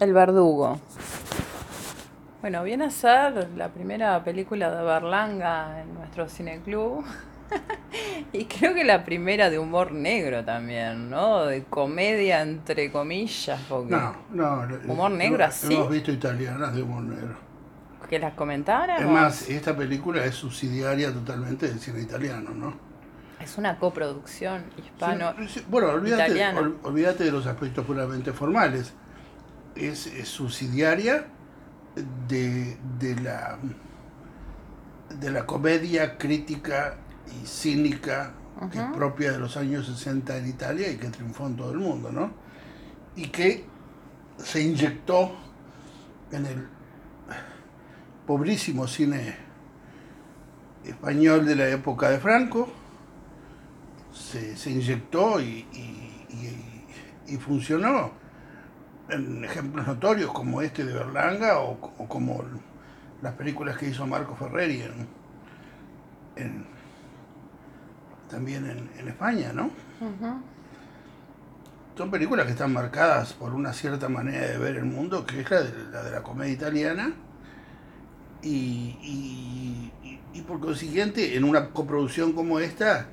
El verdugo. Bueno, viene a ser la primera película de Berlanga en nuestro cineclub. y creo que la primera de humor negro también, ¿no? De comedia entre comillas. Porque No, no. Humor negro, no, así. Hemos visto italianas de humor negro. Que las comentaran. Es más, esta película es subsidiaria totalmente del cine italiano, ¿no? Es una coproducción hispano. Sí, sí, bueno, olvídate, ol- olvídate de los aspectos puramente formales. Es, es subsidiaria de, de la de la comedia crítica y cínica que es propia de los años 60 en Italia y que triunfó en todo el mundo, ¿no? Y que se inyectó en el pobrísimo cine español de la época de Franco, se, se inyectó y, y- y- y funcionó en ejemplos notorios como este de Berlanga o, o como las películas que hizo Marco Ferreri en, en- también en, en España, ¿no? Son películas que están marcadas por una cierta manera de ver el mundo, que es la de la, de la comedia italiana, y, y- y- y por consiguiente, en una coproducción como esta,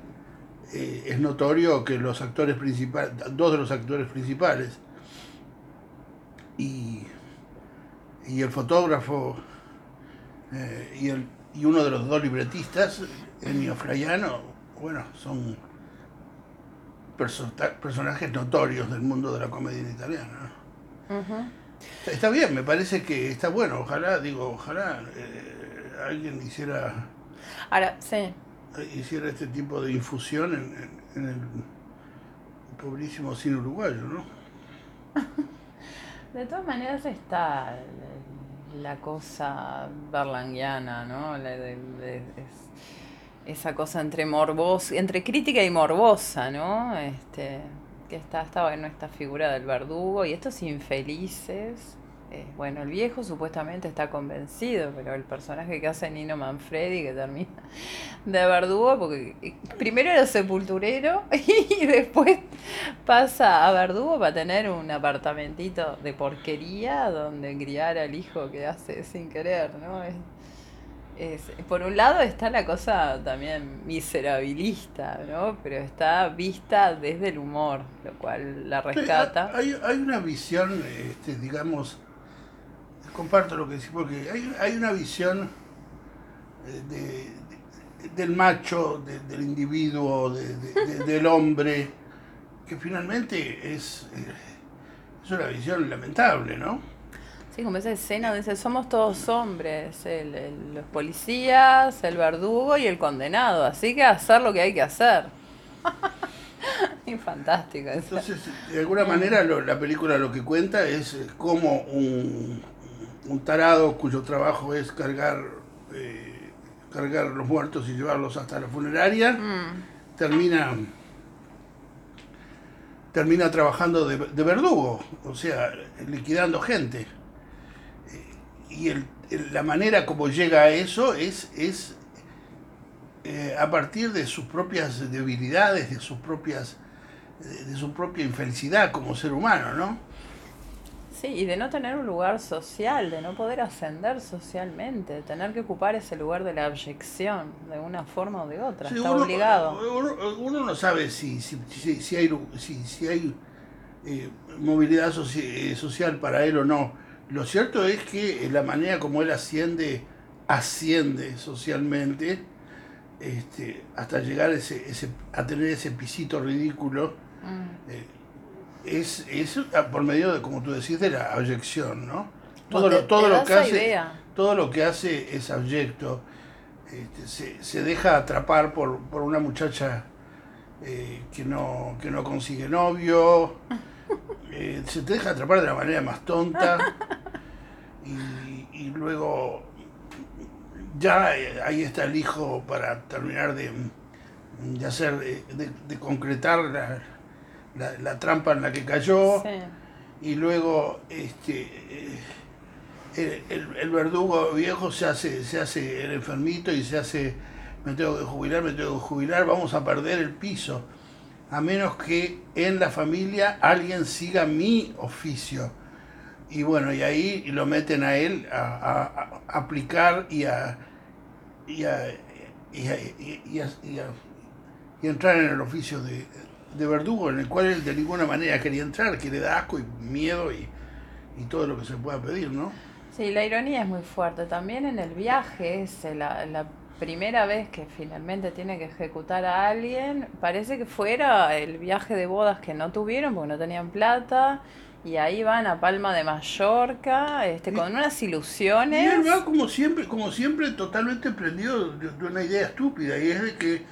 eh, es notorio que los actores principales, dos de los actores principales, y, y el fotógrafo, eh, y, el, y uno de los dos libretistas, Ennio Fraiano, bueno, son perso- personajes notorios del mundo de la comedia en italiana. Ujú. Está bien, me parece que está bueno. Ojalá, digo, ojalá eh, alguien hiciera, Ahora, sí. hiciera este tipo de infusión en, en- en el pobrísimo cine uruguayo, ¿no? De todas maneras está la- la cosa berlanguiana, ¿no? La esa cosa entre morbos, entre crítica y morbosa, ¿no? Este, que está, está bueno esta figura del verdugo y estos infelices. Eh, bueno, el viejo supuestamente está convencido, pero el personaje que hace Nino Manfredi, que termina de verdugo, porque eh, primero era sepulturero y después pasa a Verdugo para tener un apartamentito de porquería donde criar al hijo que hace sin querer, ¿no? Es, es- por un lado está la cosa también miserabilista, ¿no? Pero está vista desde el humor, lo cual la rescata. Hay, hay una visión, este, digamos, comparto lo que decís, porque hay, hay una visión eh, de- de- del macho, de- del individuo, de- de- de- del hombre, que finalmente es, eh, es una visión lamentable, ¿no? Sí, como esa escena donde dice, somos todos hombres, el- el- los policías, el verdugo y el condenado, así que hacer lo que hay que hacer. y fantástica. esa. Entonces, de alguna manera lo- la película lo que cuenta es eh, cómo un, un tarado cuyo trabajo es cargar, eh, cargar los muertos y llevarlos hasta la funeraria, Mm, termina, termina trabajando de, de verdugo, o sea, liquidando gente. Eh, Y el- el- la manera como llega a eso es, es eh, a partir de sus propias debilidades, de sus propias de, de su propia infelicidad como ser humano, ¿no? Sí, y de no tener un lugar social, de no poder ascender socialmente, de tener que ocupar ese lugar de la abyección, de una forma o de otra, Sí, está uno, obligado. Uno, uno no sabe si, si, si- si hay, si, si hay eh, movilidad eh, social para él o no. Lo cierto es que eh, la manera como él asciende, asciende socialmente, este, hasta llegar ese, ese, a tener ese pisito ridículo, Mm. eh, es, es por medio de, como tú decís, de la abyección, ¿no? Todo, te- lo, todo lo que hace, idea. todo lo que hace es abyecto. Este, se, se deja atrapar por, por una muchacha eh, que, no, que no consigue novio, eh, se te deja atrapar de la manera más tonta y, y luego ya eh, ahí está el hijo para terminar de, de hacer, de, de concretar la, la- la trampa en la que cayó Sí. y luego este eh, el, el- el verdugo viejo se hace, se hace el enfermito y se hace me tengo que jubilar, me tengo que jubilar, vamos a perder el piso. A menos que en la familia alguien siga mi oficio. Y bueno, y ahí lo meten a él a, a- a aplicar y a, y a, y a- y a- y a- y a entrar en el oficio de, de verdugo, en el cual él de ninguna manera quería entrar, que le da asco y miedo y, y todo lo que se pueda pedir, ¿no? Sí, la ironía es muy fuerte. También en el viaje, es la, la primera vez que finalmente tiene que ejecutar a alguien, parece que fuera el viaje de bodas que no tuvieron porque no tenían plata. Y ahí van a Palma de Mallorca, este, con unas Y él ilusiones. va como siempre, como siempre, totalmente prendido de, de una idea estúpida, y es de que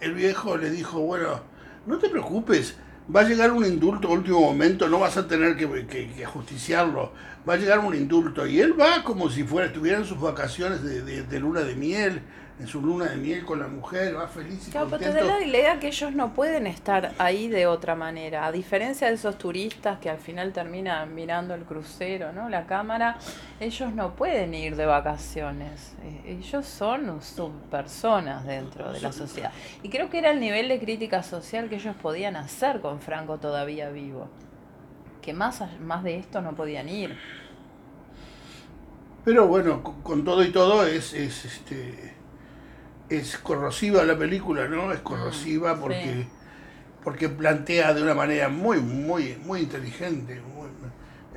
el viejo le dijo, bueno, no te preocupes, va a llegar un indulto a último momento, no vas a tener que, que- justiciarlo, va a llegar un indulto. Y él va como si fuera, estuviera en sus vacaciones de- de luna de miel, en su luna de miel con la mujer, va feliz y Claro, pero te contento. da la idea que ellos no pueden estar ahí de otra manera. A diferencia de esos turistas que al final terminan mirando el crucero, ¿no? La cámara, ellos no pueden ir de vacaciones. Eh, Ellos son subpersonas dentro de la sociedad. Y creo que era el nivel de crítica social que ellos podían hacer con Franco todavía vivo. Que más, más de esto no podían ir. Pero bueno, con, con todo y todo es, es este es corrosiva la película, ¿no? Es corrosiva Mm, porque sí. porque plantea de una manera muy muy muy inteligente muy-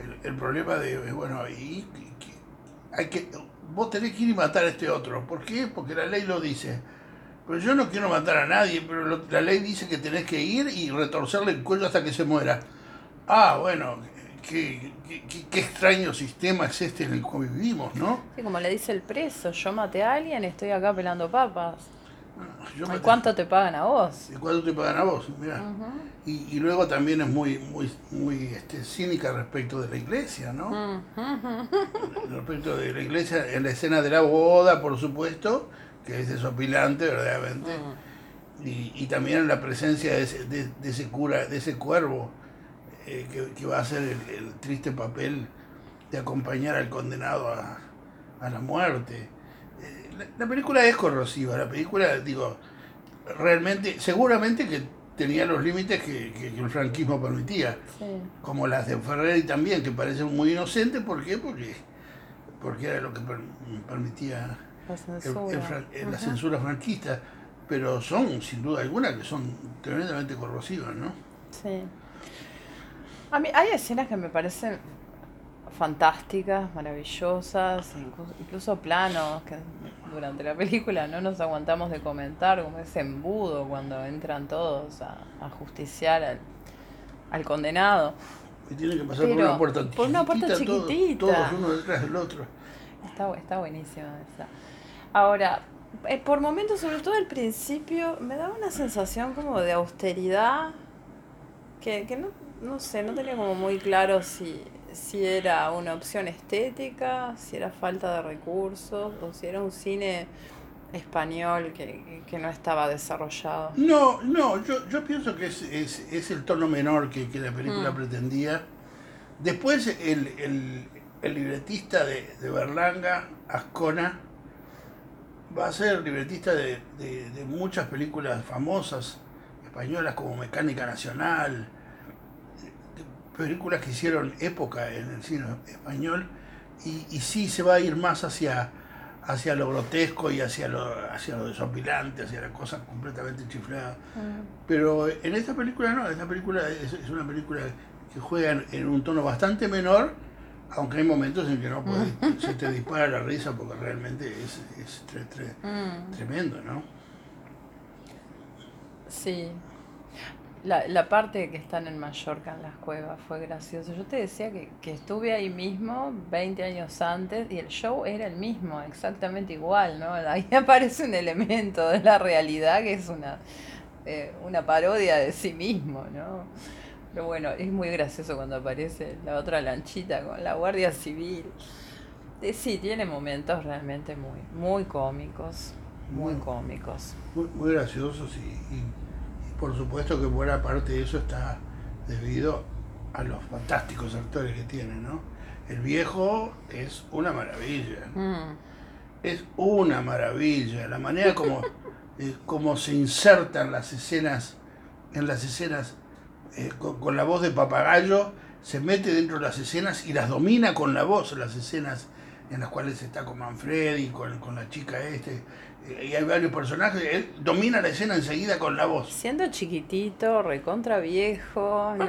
el, el problema de eh, bueno, y, y que hay que vos tenés que ir y matar a este otro. ¿Por qué? Porque la ley lo dice. Pero yo no quiero matar a nadie, pero lo- la ley dice que tenés que ir y retorcerle el cuello hasta que se muera. Ah, bueno, qué, qué- qué- extraño sistema es este en el que vivimos, ¿no? Sí, como le dice el preso, yo maté a alguien, estoy acá pelando papas. Yo ¿Y cuánto te pagan a vos? ¿Y cuánto te pagan a vos? Mirá. Ujú. y, y luego también es muy, muy, muy este, cínica respecto de la iglesia, ¿no? Ujú. Respecto de la iglesia, en la escena de la boda, por supuesto, que es desopilante, verdaderamente. Y, y también en la presencia de ese, de, de ese cura, de ese cuervo, eh, que, que va a hacer el, el triste papel de acompañar al condenado a, a la muerte. Eh, la, la película es corrosiva, la película, digo, realmente, seguramente que tenía los límites que, que- que el franquismo permitía, Sí. como las de Ferreri también, que parecen muy inocentes, ¿por qué? Porque, porque era lo que per- permitía La el- censura. el fran- eh, la censura franquista, pero son, sin duda alguna, que son tremendamente corrosivas, ¿no? Sí. A mí hay escenas que me parecen fantásticas, maravillosas, incluso, incluso planos que durante la película no nos aguantamos de comentar, como ese embudo cuando entran todos a, a justiciar al, al condenado. Que tienen que pasar por una puerta por una puerta chiquitita, todos- chiquitita. Todos, uno detrás del otro. Está, está buenísima esa. Ahora, eh, por momentos, sobre todo al principio, me daba una sensación como de austeridad, que, que no, no sé, no tenía como muy claro si, si era una opción estética, si era falta de recursos, o si era un cine español que, que- no estaba desarrollado. No, no, yo, yo pienso que es, es, es el tono menor que, que la película Mm. pretendía. Después el, el, el libretista de, de Berlanga, Ascona, va a ser libretista de, de- de muchas películas famosas españolas como Mecánica Nacional, películas que hicieron época en el cine español, y, y sí se va a ir más hacia, hacia lo grotesco y hacia lo, hacia lo desopilante, hacia la cosa completamente chiflada. Pero en esta película no, esta película es, es una película que juega en, un tono bastante menor, aunque hay momentos en que no puedes- se te dispara la risa porque realmente es, es tre- tre- Mm. tremendo, ¿no? Sí. La, la parte que están en Mallorca, en las cuevas, fue gracioso. Yo te decía que, que estuve ahí mismo 20 años antes y el show era el mismo, exactamente igual, ¿no? Ahí aparece un elemento de la realidad que es una, eh, una parodia de sí mismo, ¿no? Pero bueno, es muy gracioso cuando aparece la otra lanchita con la Guardia Civil. Eh, sí, tiene momentos realmente muy, muy cómicos, muy Muy- cómicos. Muy, muy graciosos y por supuesto que buena parte de eso está debido a los fantásticos actores que tienen, ¿no? El viejo es una maravilla. Mm. Es una maravilla. La manera como, eh, como se insertan las escenas, en las escenas, eh, con, con la voz de papagayo, se mete dentro de las escenas y las domina con la voz, las escenas en las cuales está con Manfredi, con, con la chica este, y hay varios personajes, él domina la escena enseguida con la voz. Siendo chiquitito, recontra viejo, ¿no?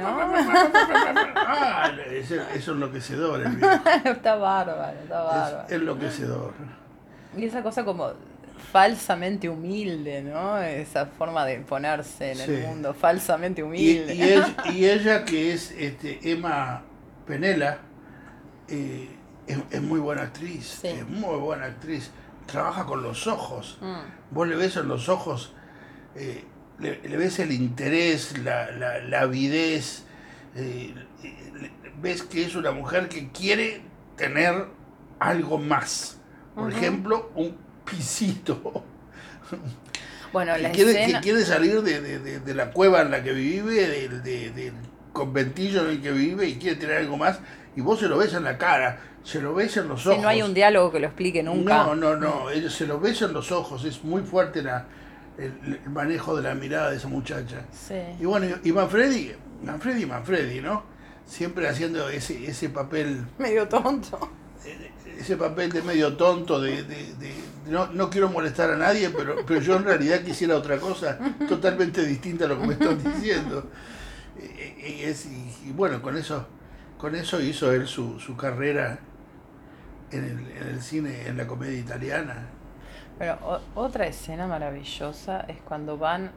ah, es, es enloquecedor el viejo. está bárbaro, está bárbaro. Es enloquecedor. Y esa cosa como falsamente humilde, ¿no? Esa forma de ponerse en el mundo, falsamente humilde. Y, ella, y, ella, que es este, Emma Penela, eh, es, muy buena actriz, es muy buena actriz. Trabaja con los ojos. Mm. Vos le ves en los ojos, eh, le, ves el interés, la, la, avidez, eh, ves que es una mujer que quiere tener algo más. Por ejemplo, un pisito. Bueno, la quiere, que quiere salir de, la cueva en la que vive, del, conventillo en el que vive y quiere tener algo más. Y vos se lo ves en la cara, se lo ves en los ojos. no hay un diálogo que lo explique nunca. No, no, no, se lo ves en los ojos, es muy fuerte la, el, manejo de la mirada de esa muchacha. Y bueno, y Manfredi, Manfredi, Manfredi, ¿no? Siempre haciendo ese, ese papel... Medio tonto ese papel de medio tonto, de, no, no, quiero molestar a nadie, pero, pero yo en realidad quisiera otra cosa totalmente distinta a lo que me están diciendo. Y, es, y, bueno, con eso, con eso hizo él su, su carrera en el, en el cine, en la comedia italiana. Pero otra escena maravillosa es cuando van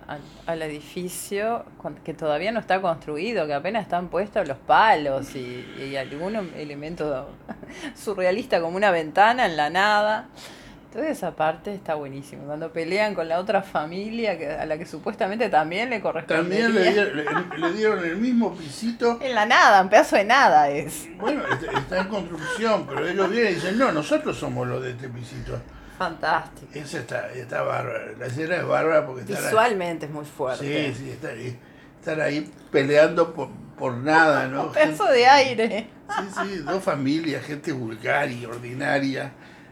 al, edificio que todavía no está construido, que apenas están puestos los palos y, y algún elemento surrealista como una ventana en la nada. Toda esa parte está buenísimo. Cuando pelean con la otra familia que, a la que supuestamente también le corresponde. También le dieron, el mismo pisito. En la nada, un pedazo de nada es. Bueno, está en construcción, pero ellos vienen y dicen, no, nosotros somos los de este pisito. Fantástico. Esa está, está bárbara. La escena es bárbara porque Visualmente es muy fuerte. Sí, sí, están ahí, están ahí peleando por, por nada, ¿no? Un pedazo de aire. Sí, sí, dos familias, gente vulgar y ordinaria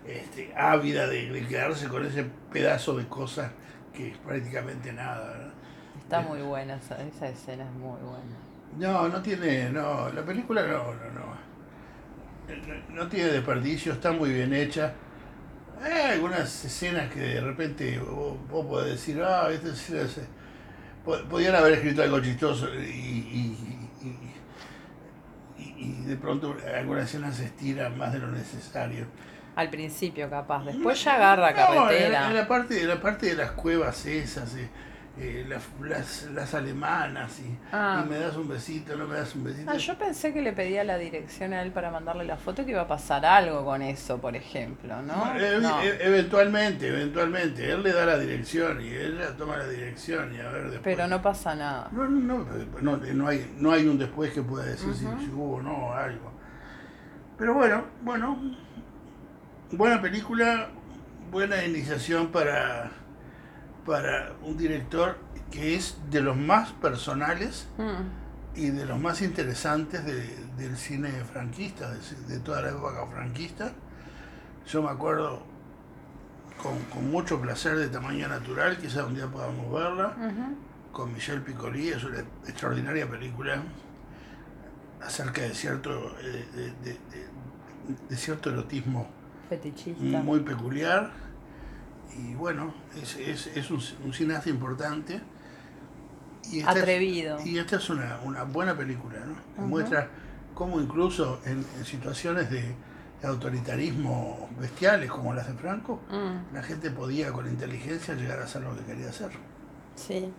este, ávida de, quedarse con ese pedazo de cosas que es prácticamente nada. Está muy buena, esa, esa, escena es muy buena. No, no tiene, no, la película no, no, no. No tiene desperdicio, está muy bien hecha. Hay algunas escenas que de repente vos, podés decir, ah, esta escena se... Podían haber escrito algo chistoso y, y, y, de pronto algunas escenas se estiran más de lo necesario. Al principio, capaz. Después ya agarra carretera. En, la parte, en la parte de las cuevas esas, eh, eh, las, las, alemanas, y, ah. y, me das un besito, no me das un besito. Ah, yo pensé que le pedía la dirección a él para mandarle la foto, que iba a pasar algo con eso, por ejemplo, ¿no? Eh, eventualmente, eventualmente. Él le da la dirección y ella toma la dirección y a ver después. Pero no pasa nada. No, no, no, no, hay, no hay un después que pueda decir si, si hubo o no algo. Pero bueno, bueno buena película, buena iniciación para, para un director que es de los más personales mm. y de los más interesantes del cine franquista, de, toda la época franquista. Yo me acuerdo con, mucho placer de tamaño natural, quizá un día podamos verla, con Michel Piccoli, es una extraordinaria película acerca de cierto, eh, de cierto erotismo Fetichista. Muy peculiar. Y bueno, es, es, es un, un, cineasta importante. Y Atrevido. y esta es una, una buena película, ¿no? muestra cómo incluso en, situaciones de, autoritarismo bestiales como las de Franco, mm. la gente podía con inteligencia llegar a hacer lo que quería hacer. Sí.